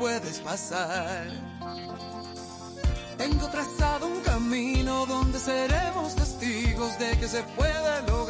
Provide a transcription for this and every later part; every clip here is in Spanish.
puedes pasar. Tengo trazado un camino donde seremos testigos de que se puede lograr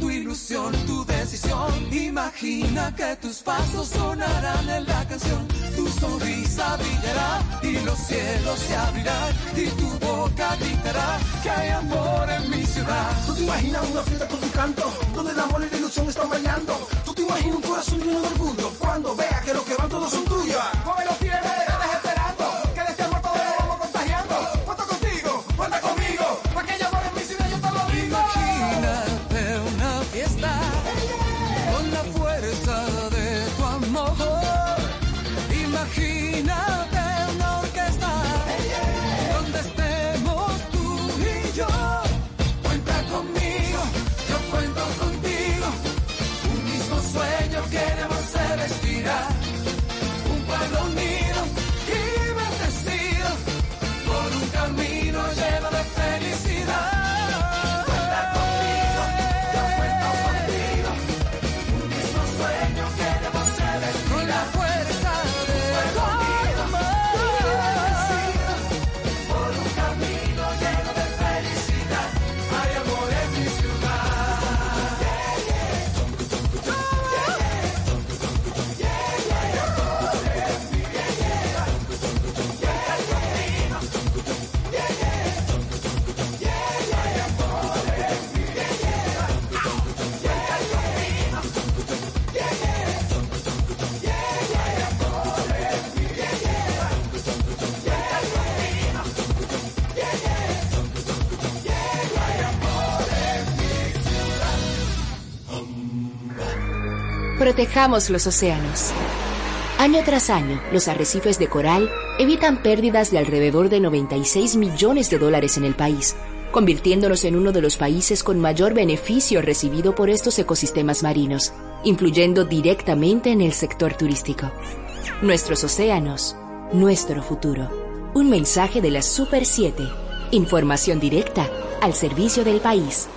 tu ilusión, tu decisión. Imagina que tus pasos sonarán en la canción, tu sonrisa brillará y los cielos se abrirán y tu boca gritará que hay amor en mi ciudad. ¿Tú te imaginas una fiesta con tu canto? Donde el amor y la ilusión están bailando. ¿Tú te imaginas un corazón lleno de orgullo? Cuando vea que los que van todos son tuyos. Protejamos los océanos. Año tras año, los arrecifes de coral evitan pérdidas de alrededor de 96 millones de dólares en el país, convirtiéndonos en uno de los países con mayor beneficio recibido por estos ecosistemas marinos, influyendo directamente en el sector turístico. Nuestros océanos, nuestro futuro. Un mensaje de la Super 7. Información directa al servicio del país.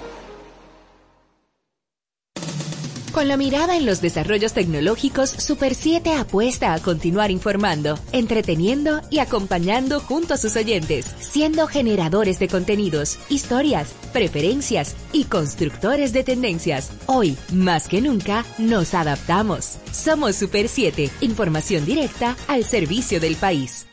Con la mirada en los desarrollos tecnológicos, Super 7 apuesta a continuar informando, entreteniendo y acompañando junto a sus oyentes, siendo generadores de contenidos, historias, preferencias y constructores de tendencias. Hoy, más que nunca, nos adaptamos. Somos Super 7, información directa al servicio del país.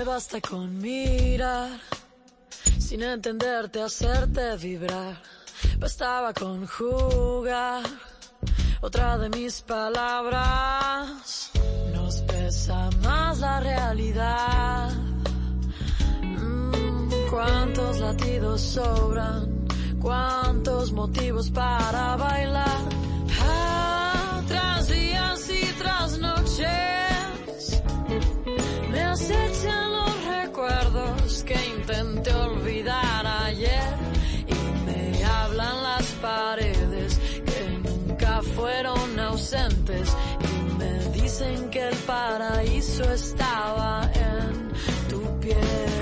Me basta con mirar, sin entenderte, hacerte vibrar. Bastaba con jugar otra de mis palabras. Nos pesa más la realidad. Mm, ¿Cuántos latidos sobran? ¿Cuántos motivos para bailar? Ah, tras días y tras noches me acechan intenté olvidar ayer y me hablan las paredes que nunca fueron ausentes y me dicen que el paraíso estaba en tu piel.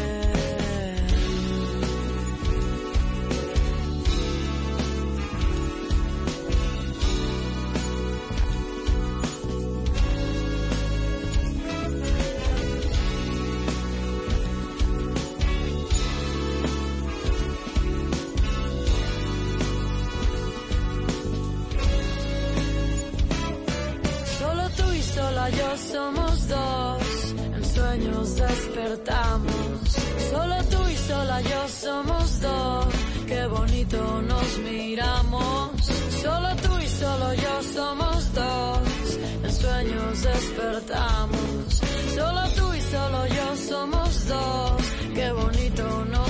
Somos dos. En sueños despertamos. Solo tú y sola, yo somos dos. Qué bonito nos miramos. Solo tú y solo yo somos dos. En sueños despertamos. Solo tú y solo yo somos dos. Qué bonito nos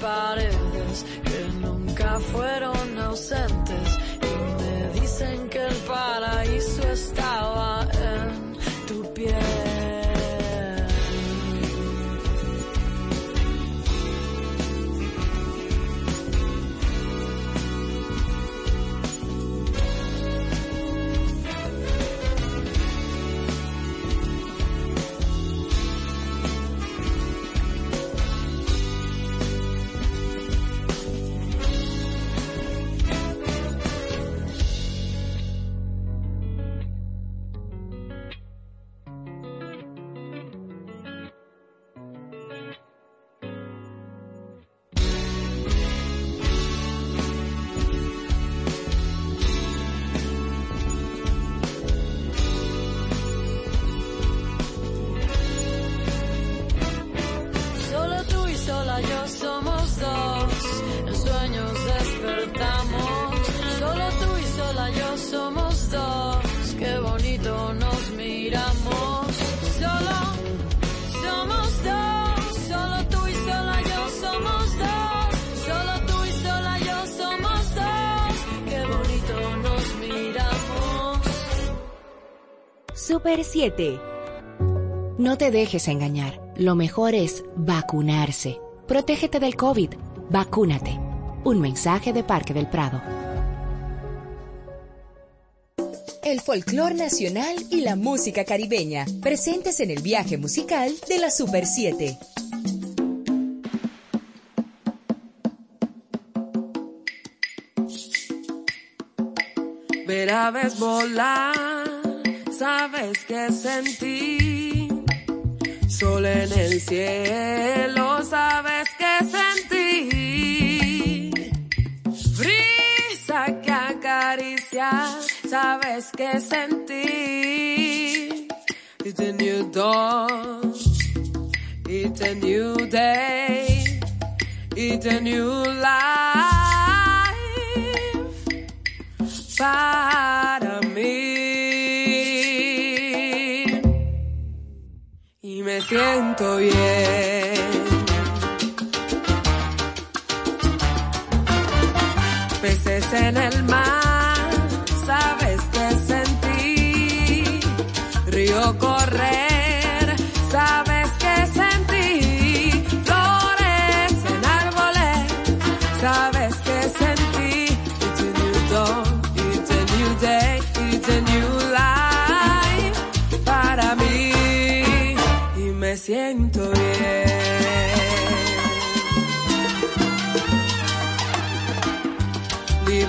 paredes que nunca fueron ausentes. 7. No te dejes engañar. Lo mejor es vacunarse. Protégete del COVID. Vacúnate. Un mensaje de Parque del Prado. El folclor nacional y la música caribeña, presentes en el viaje musical de la Super 7. Ver aves volar, sabes que sentí. Sol en el cielo, sabes que sentí. Brisa que acaricia, sabes que sentí. It's a new dawn, it's a new day, it's a new life para mí. Siento bien. Peces en el mar,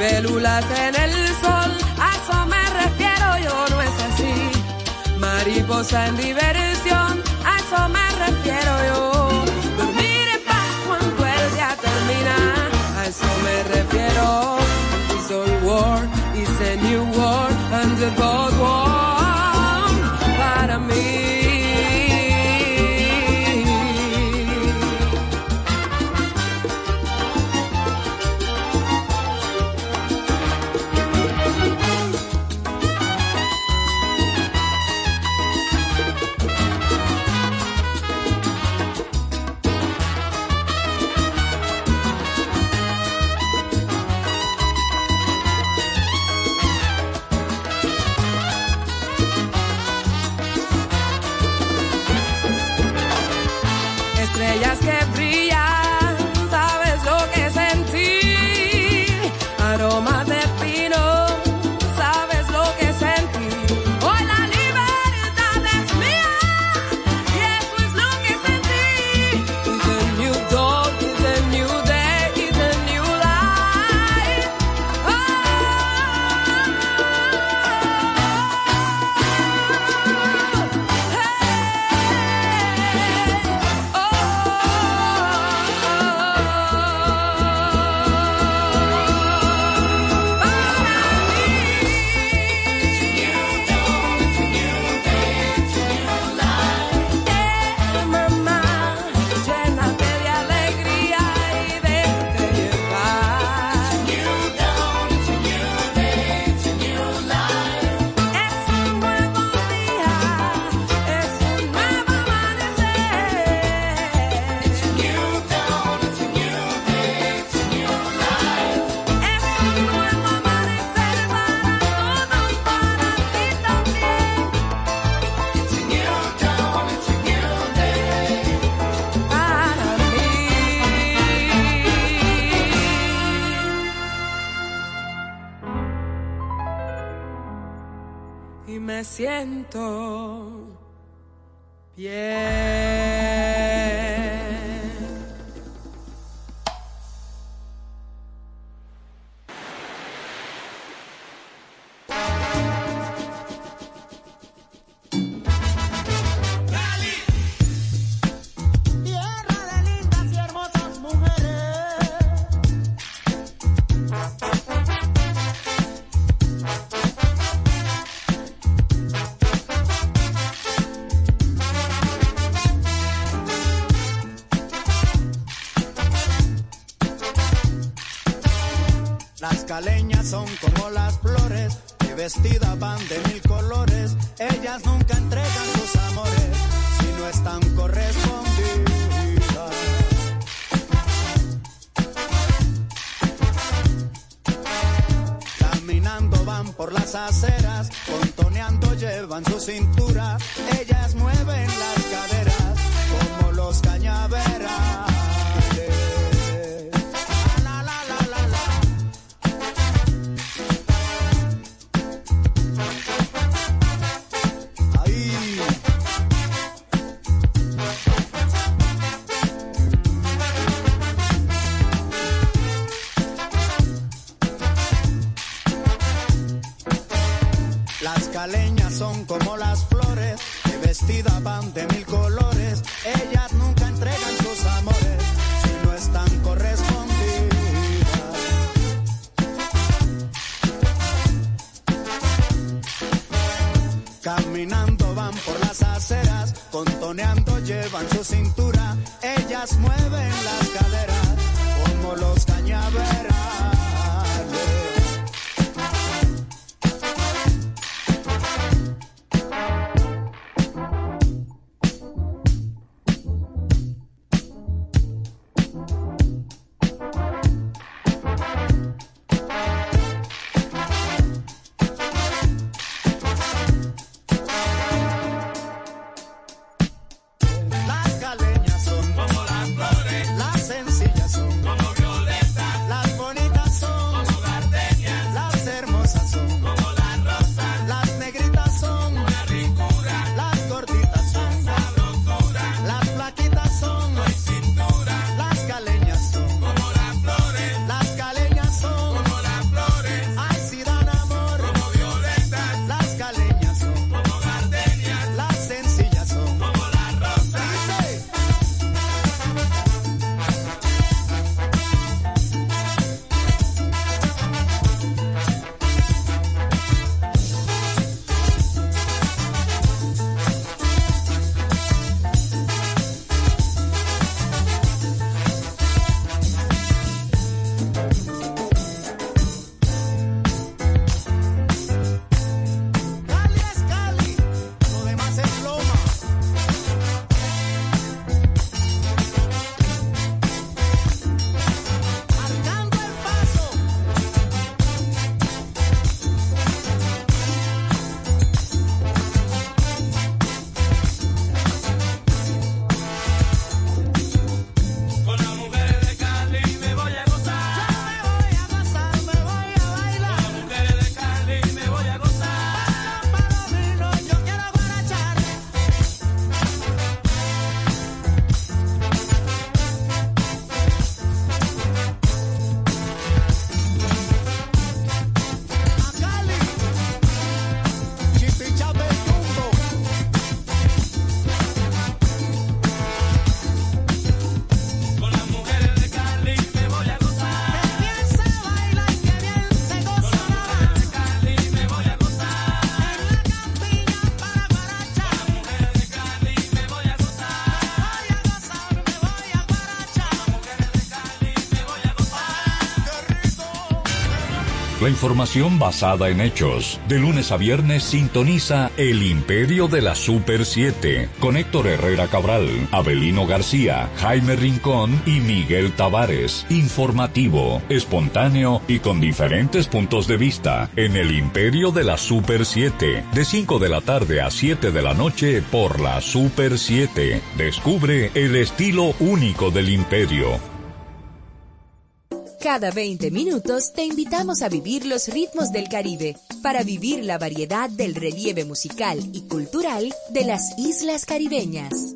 Libélulas en el sol, a eso me refiero, yo no es así. Mariposa en diversión, a eso me refiero yo. Dormir en paz cuando el día termina, a eso me refiero. It's all war, it's a new war, and the both por las aceras, contoneando llevan su cintura. Ellas mueven las caderas como los cañaveras. De mil información basada en hechos. De lunes a viernes sintoniza El Imperio de la Super 7 con Héctor Herrera Cabral, Abelino García, Jaime Rincón y Miguel Tavares. Informativo, espontáneo y con diferentes puntos de vista en El Imperio de la Super 7 de 5 de la tarde a 7 de la noche por la Super 7. Descubre el estilo único del Imperio cada 20 minutos te invitamos a vivir los ritmos del Caribe, para vivir la variedad del relieve musical y cultural de las islas caribeñas.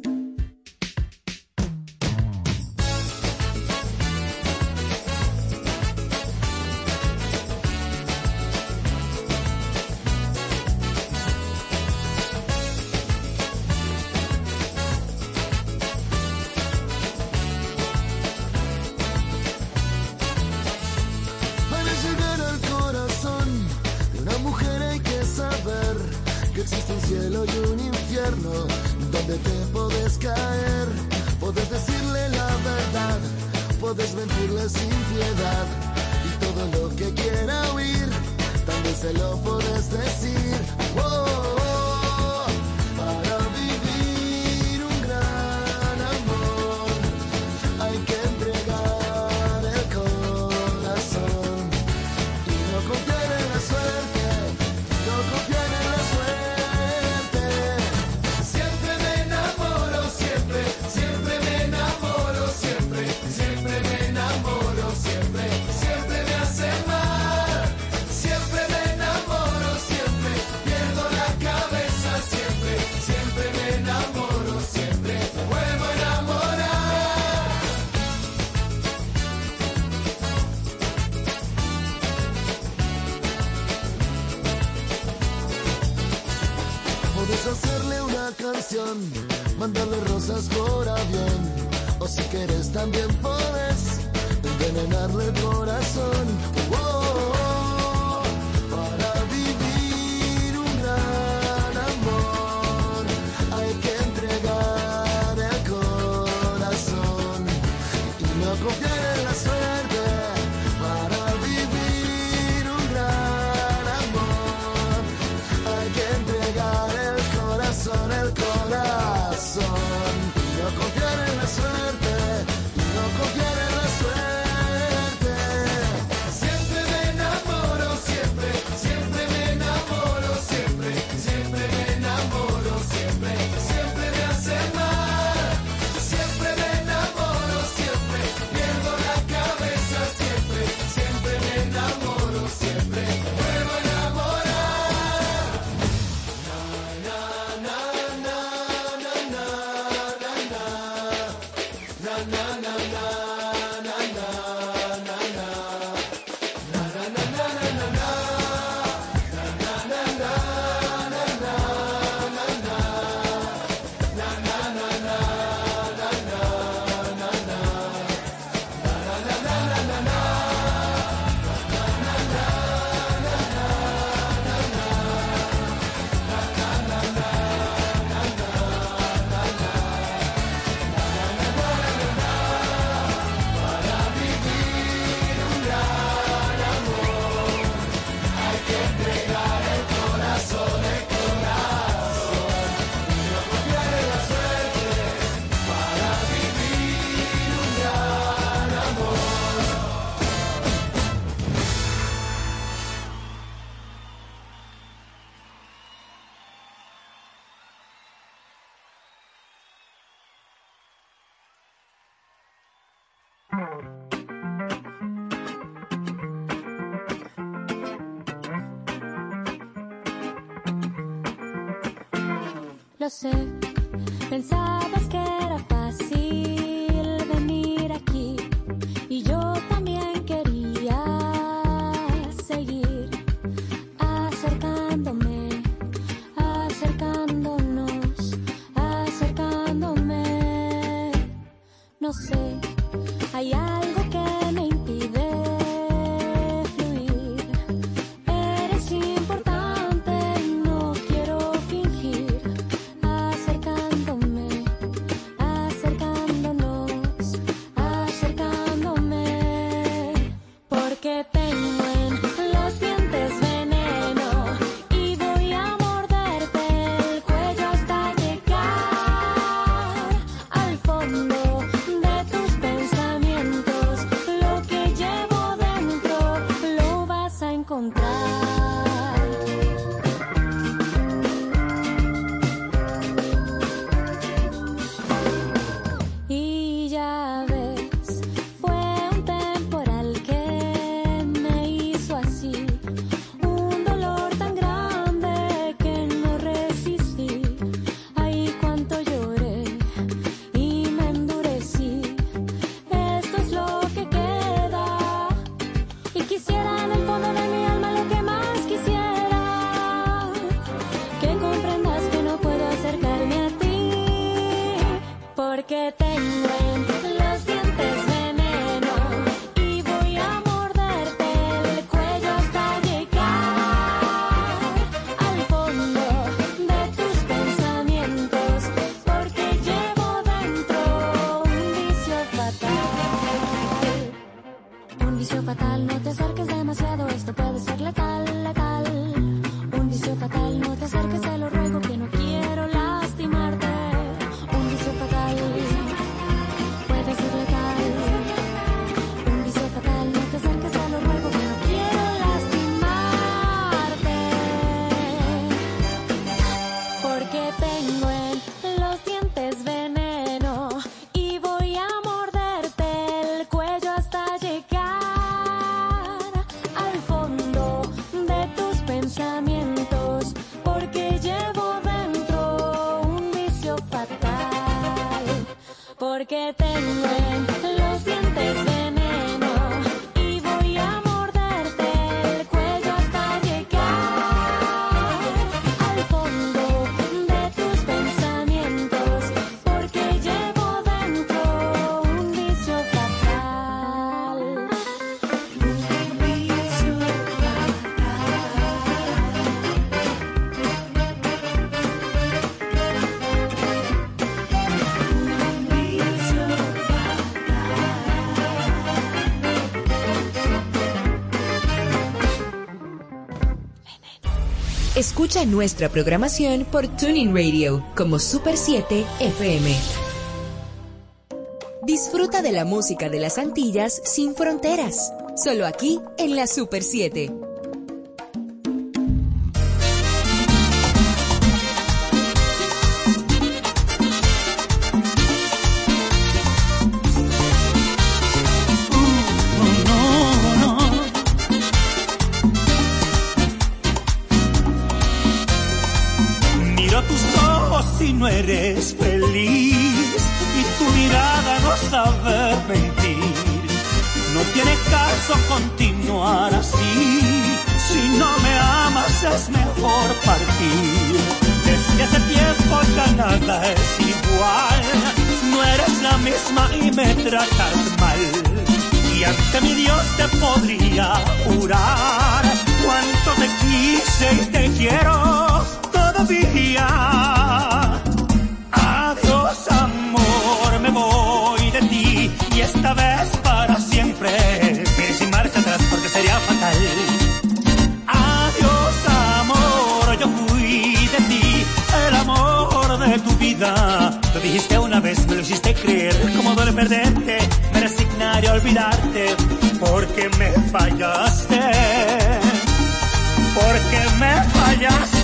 Escucha nuestra programación por Tuning Radio como Super 7 FM. Disfruta de la música de las Antillas sin fronteras, solo aquí en la Super 7. esta vez para siempre. Pero sin marcha atrás porque sería fatal. Adiós, amor, yo fui de ti, el amor de tu vida. Lo dijiste una vez, me lo hiciste creer. Como duele perderte, me resignaré a olvidarte. Porque me fallaste. Porque me fallaste.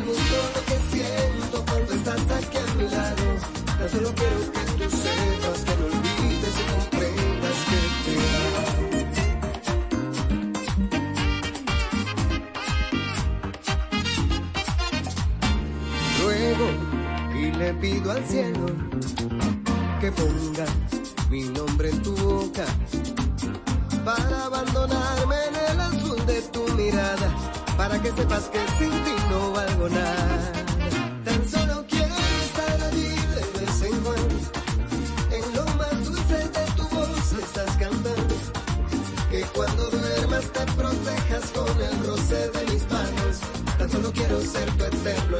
Al mundo lo que siento cuando estás aquí a mi lado. Tan solo quiero que tú sepas que no olvides y comprendas que te amo. Ruego y le pido al cielo que ponga mi nombre en tu boca para abandonarme en el azul de tu mirada, para que sepas que sin ti no valgo nada. Tan solo quiero estar allí de vez en cuando, en lo más dulce de tu voz estás cantando, que cuando duermas te protejas con el roce de mis manos. Tan solo quiero ser tu eterno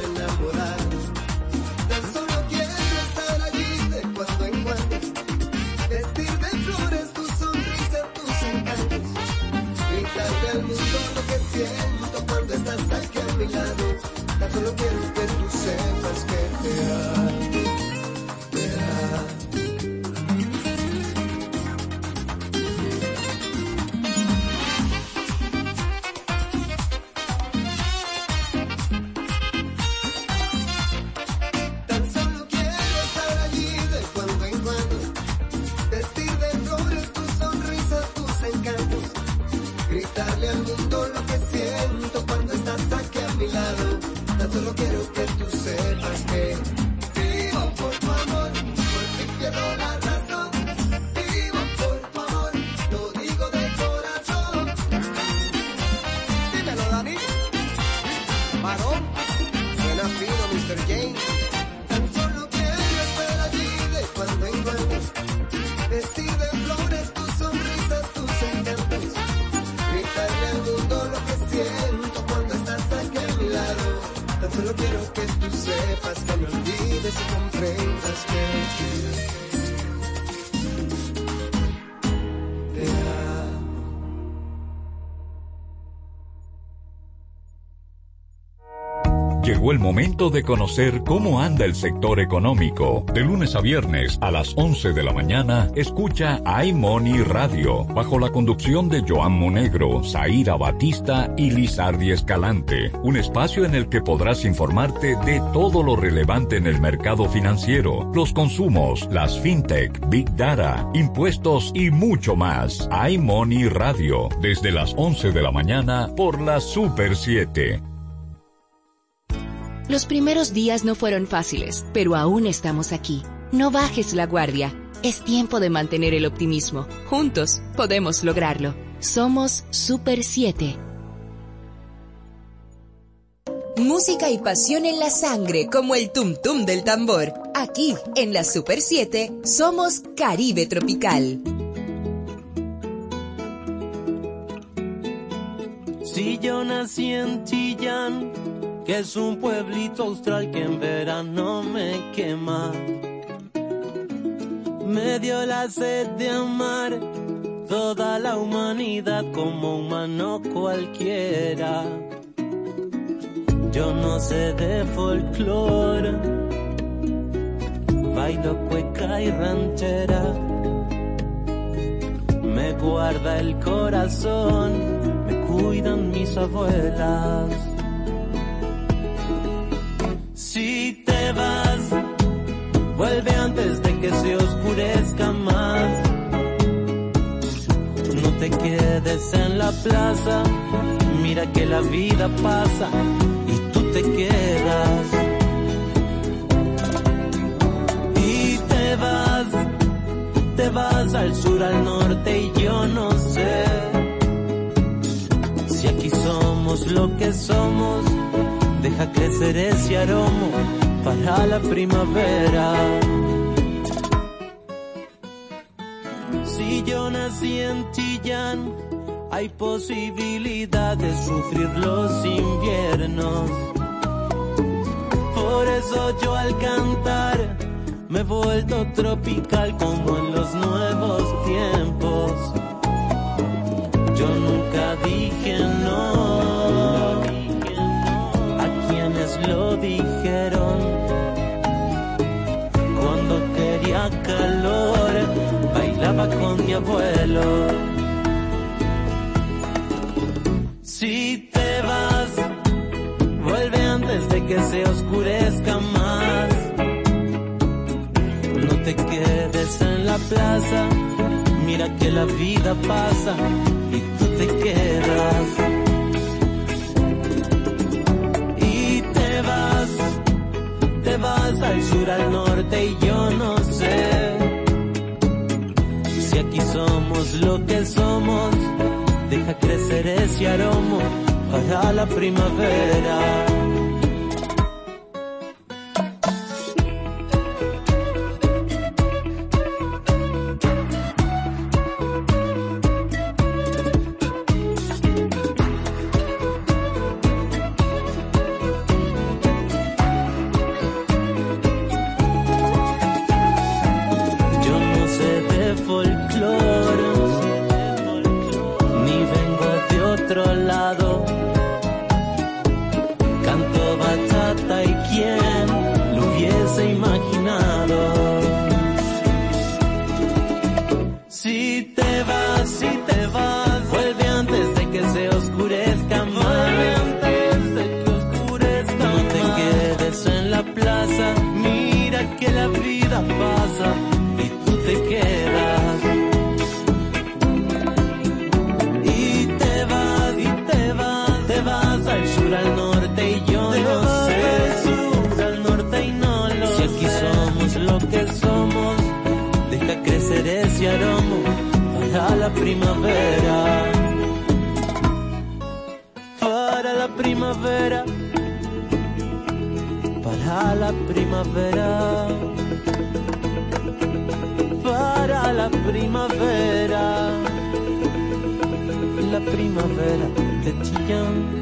Quiero que tú sepas que me olvides y comprendas que Llegó el momento de conocer cómo anda el sector económico. De lunes a viernes a las 11 de la mañana, escucha iMoney Radio, bajo la conducción de Joan Monegro, Zaira Batista y Lizardi Escalante. Un espacio en el que podrás informarte de todo lo relevante en el mercado financiero, los consumos, las fintech, big data, impuestos y mucho más. iMoney Radio, desde las 11 de la mañana por la Super 7. Los primeros días no fueron fáciles, pero aún estamos aquí. No bajes la guardia. Es tiempo de mantener el optimismo. Juntos podemos lograrlo. Somos Super 7. Música y pasión en la sangre como el tum tum del tambor. Aquí, en la Super 7, somos Caribe Tropical. Si yo nací en Chillán, es un pueblito austral que en verano me quema. Me dio la sed de amar toda la humanidad como humano cualquiera. Yo no sé de folclore, bailo cueca y ranchera. Me guarda el corazón, me cuidan mis abuelas. Si te vas, vuelve antes de que se oscurezca más. No te quedes en la plaza, mira que la vida pasa y tú te quedas. Y te vas, al sur, al norte y yo no sé si aquí somos lo que somos. Deja crecer ese aroma para la primavera. Si yo nací en Chillán, hay posibilidad de sufrir los inviernos. Por eso yo al cantar me he vuelto tropical como en los nuevos tiempos. Yo nunca dije no mi abuelo. Si te vas, vuelve antes de que se oscurezca más. No te quedes en la plaza, mira que la vida pasa y tú te quedas. Y te vas, te vas al sur, al norte y yo no somos lo que somos. Deja crecer ese aroma para la primavera. Para la primavera. La primavera de Chillán.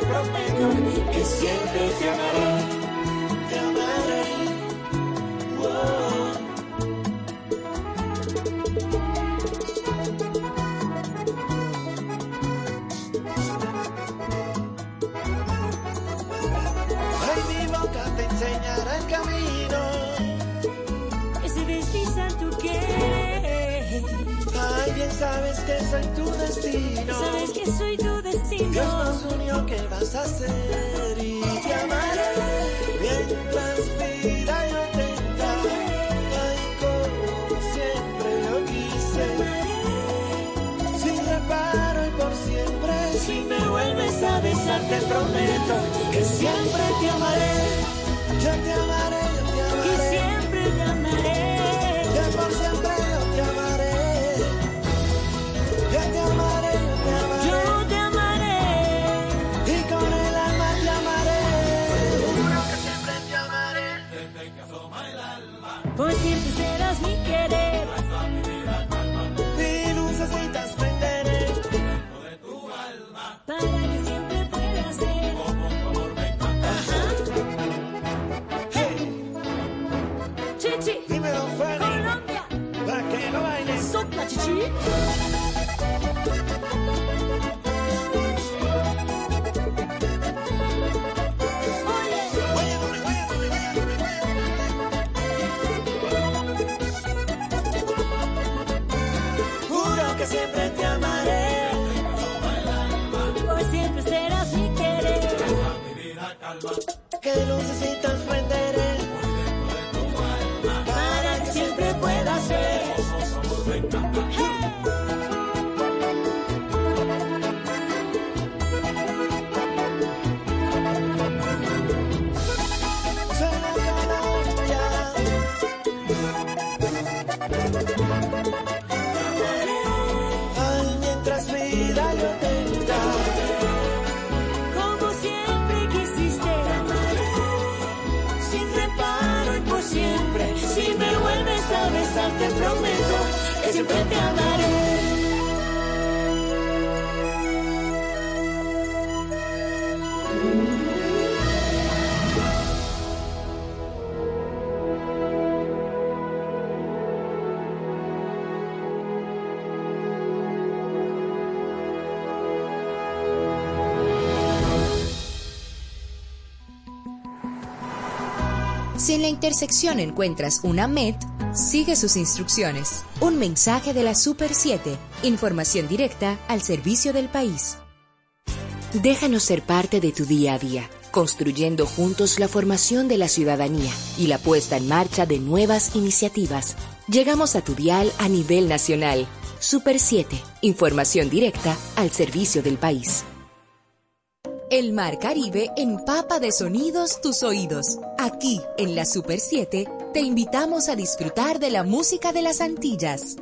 Prometo que siempre te amaré. Sabes que soy tu destino. Sabes que soy tu destino. Dios nos unió, ¿qué vas a hacer? Y te amaré mientras vida yo tenga. Ay, como siempre lo quise. Sin reparo y por siempre. Si me vuelves a besar, te prometo que siempre te amaré. Yo te amaré, yo te amaré. Si en la intersección encuentras una MET, sigue sus instrucciones. Un mensaje de la Super 7. Información directa al servicio del país. Déjanos ser parte de tu día a día, construyendo juntos la formación de la ciudadanía y la puesta en marcha de nuevas iniciativas. Llegamos a tu dial a nivel nacional. Super 7. Información directa al servicio del país. El Mar Caribe empapa de sonidos tus oídos. Aquí, en la Super 7, te invitamos a disfrutar de la música de las Antillas.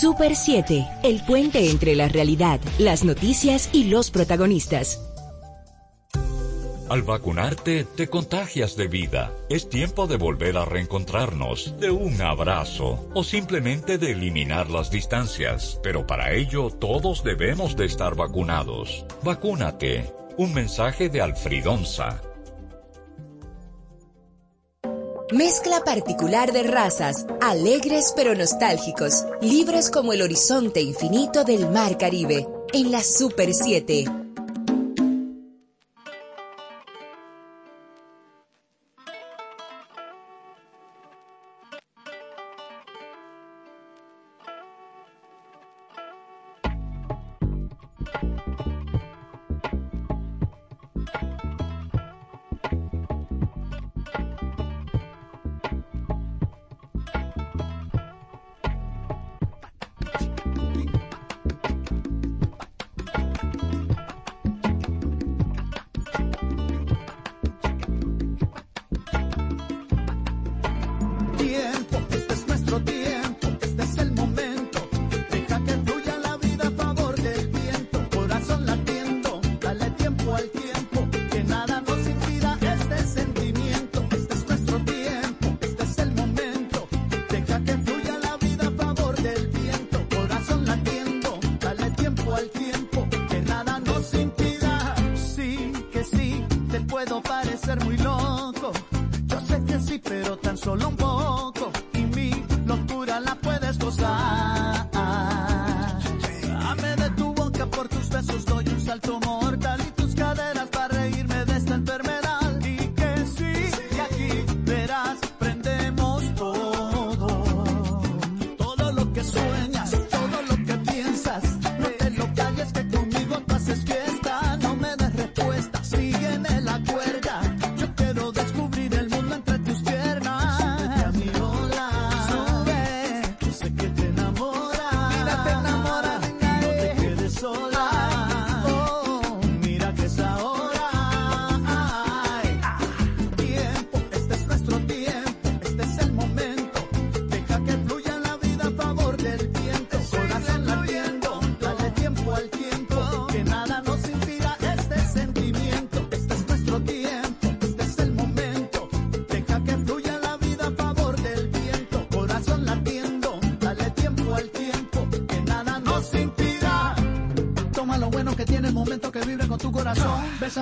Super 7, el puente entre la realidad, las noticias y los protagonistas. Al vacunarte, te contagias de vida. Es tiempo de volver a reencontrarnos, de un abrazo o simplemente de eliminar las distancias. Pero para ello, todos debemos de estar vacunados. Vacúnate. Un mensaje de Alfred Onza Mezcla particular de razas, alegres pero nostálgicos, libres como el horizonte infinito del Mar Caribe, en la Super 7.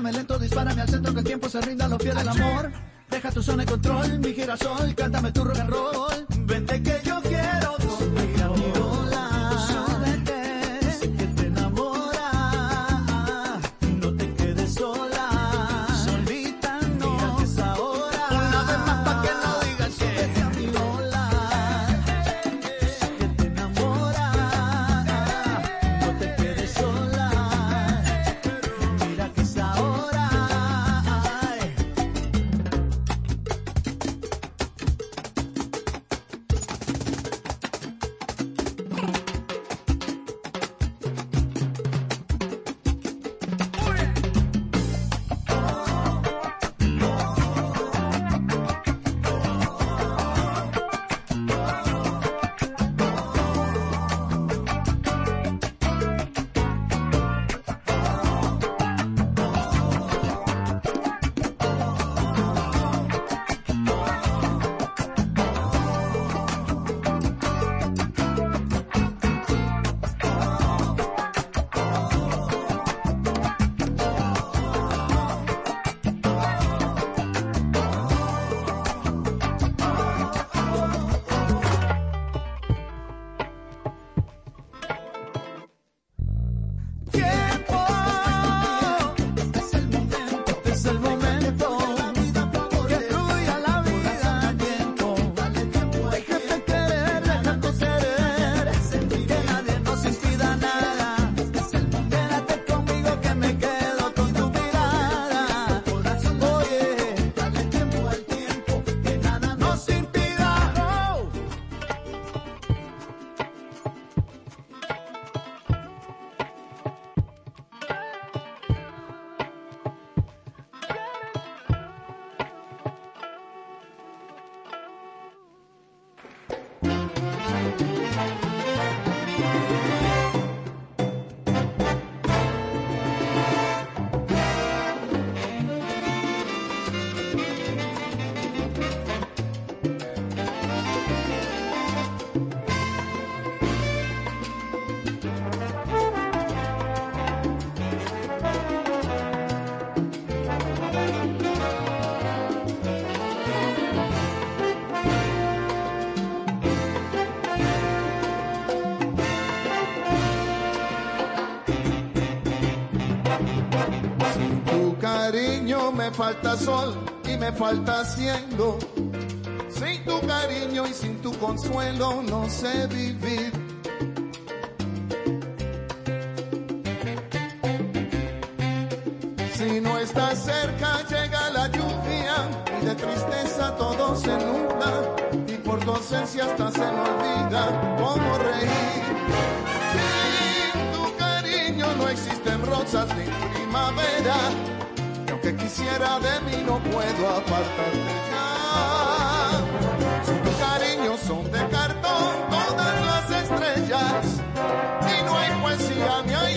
Dame lento, dispárame al centro que el tiempo se rinda los pies del amor. Deja tu zona de control, mi girasol, cántame tu rock and roll. Falta sol y me falta cielo. Sin tu cariño y sin tu consuelo no sé vivir. Si no estás cerca llega la lluvia y de tristeza todo se nubla y por tu ausencia hasta se me olvida cómo reír. Sin tu cariño no existen rosas ni primavera quisiera de mí no puedo apartarte ya. Sin tu cariño son de cartón todas las estrellas y no hay poesía ni hay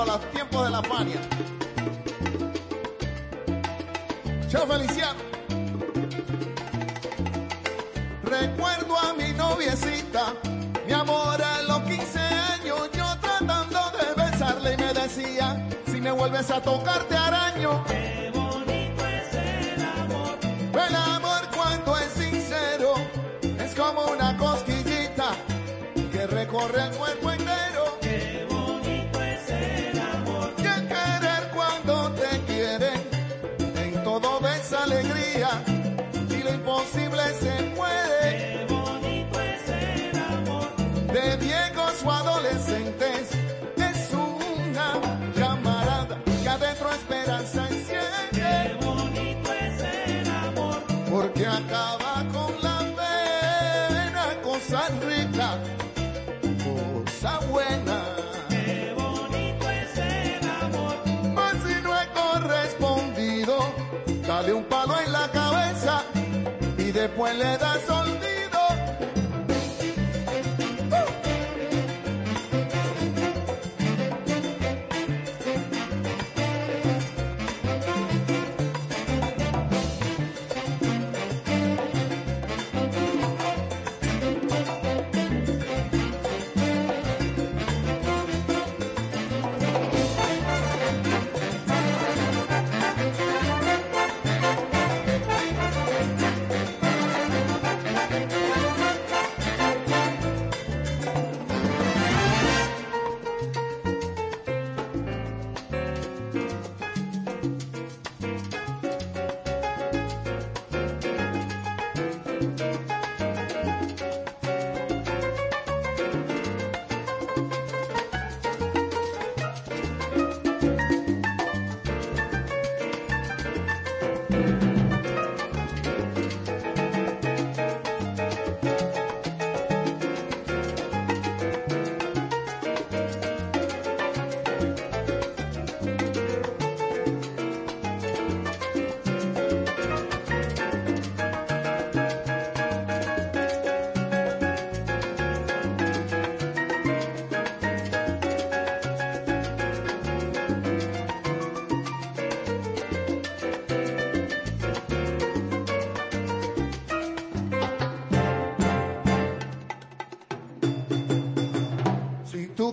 Recordando los tiempos de la Fania. Chao Feliciano. Recuerdo a mi noviecita, mi amor a los 15 años, yo tratando de besarle y me decía, si me vuelves a tocar te araño. Qué bonito es el amor. El amor cuando es sincero, es como una cosquillita que recorre el cuerpo esperanza enciende. Qué bonito es el amor. Porque acaba con la pena, cosa rica, cosa buena. Qué bonito es el amor. Mas si no he correspondido, dale un palo en la cabeza y después le das olvido.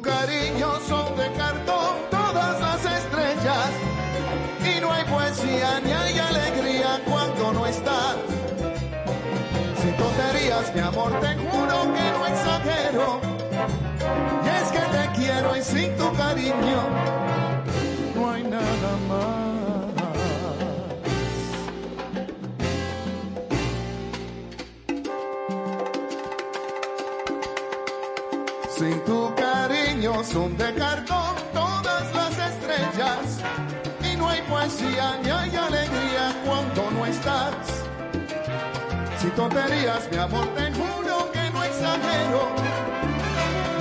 Cariño son de cartón todas las estrellas y no hay poesía ni hay alegría cuando no estás. Sin tonterías, mi amor, te juro que no exagero. Y es que te quiero y sin tu cariño tonterías, mi amor, te juro que no exagero.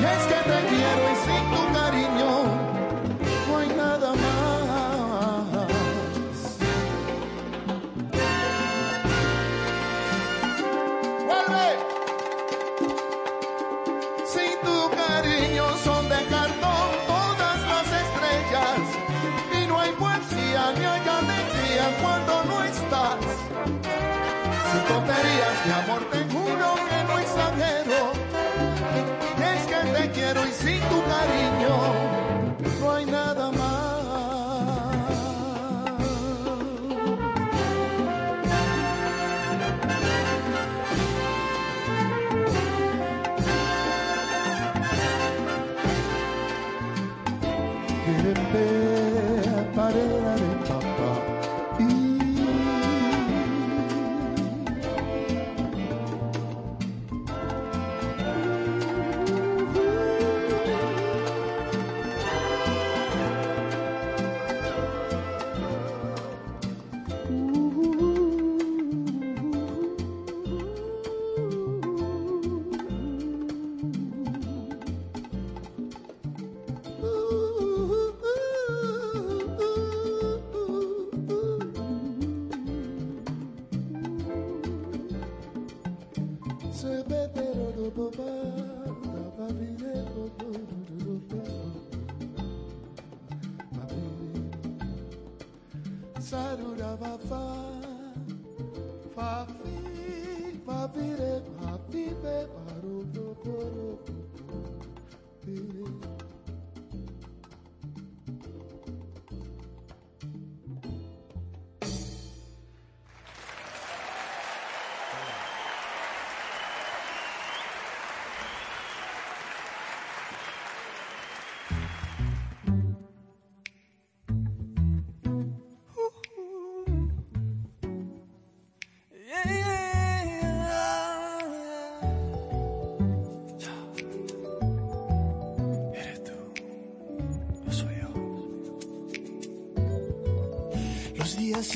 Y es que te quiero y sin tu quiero y sin tu cariño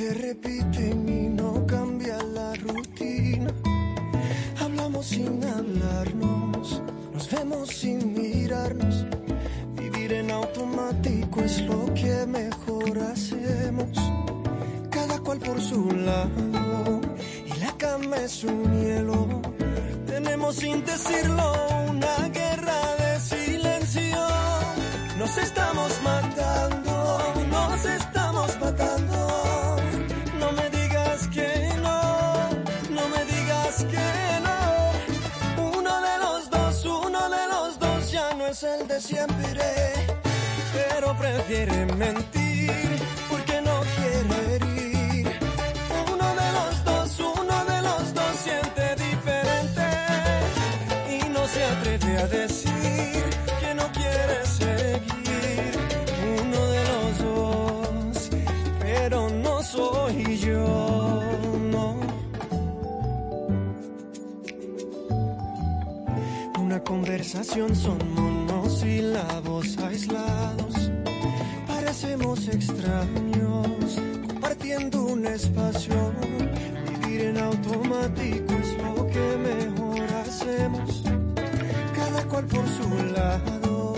Los días Prefiere mentir porque no quiere herir. Uno de los dos, uno de los dos siente diferente y no se atreve a decir que no quiere seguir. Uno de los dos, pero no soy yo. Una conversación son monosílabos aislados. Parecemos extraños compartiendo un espacio. Vivir en automático es lo que mejor hacemos. Cada cual por su lado.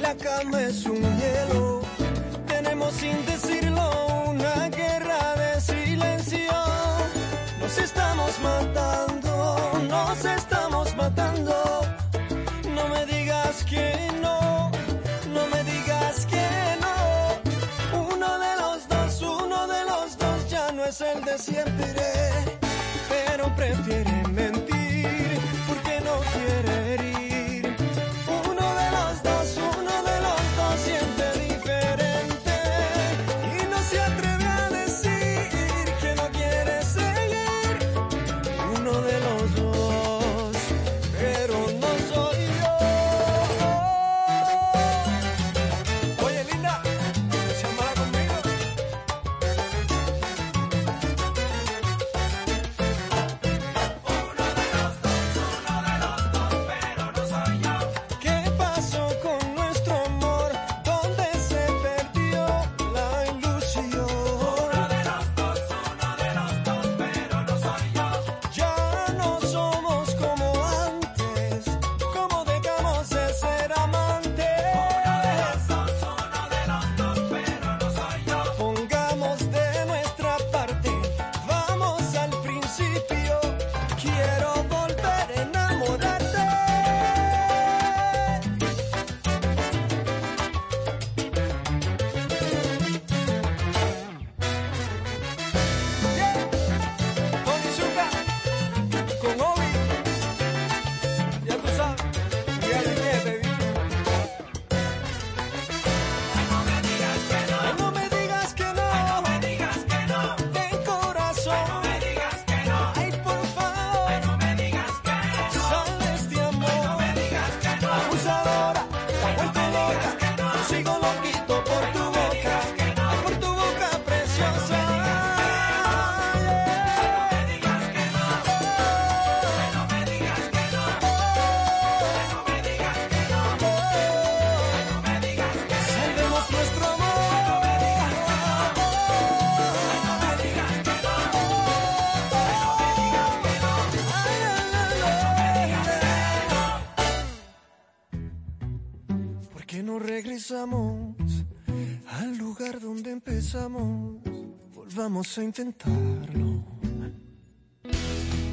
La cama es un hielo. Tenemos sin decirlo una guerra de silencio. Nos estamos matando, nos estamos matando. No me digas que el de siempre.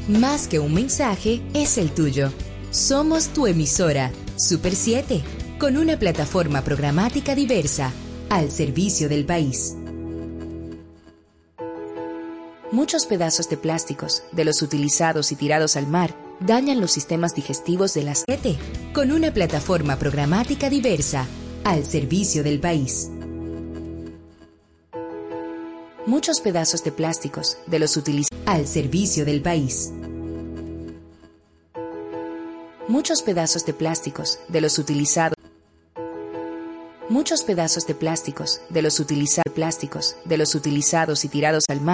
Más que un mensaje, es el tuyo. Somos tu emisora, Super 7, con una plataforma programática diversa, al servicio del país. Muchos pedazos de plásticos, de los utilizados y tirados al mar, dañan los sistemas digestivos de las 7, con una plataforma programática diversa, al servicio del país. Muchos pedazos de plásticos, de los utilizados al servicio del país. Muchos pedazos de plásticos, de los utilizados Muchos pedazos de plásticos, de los utilizados de los utilizados y tirados al mar,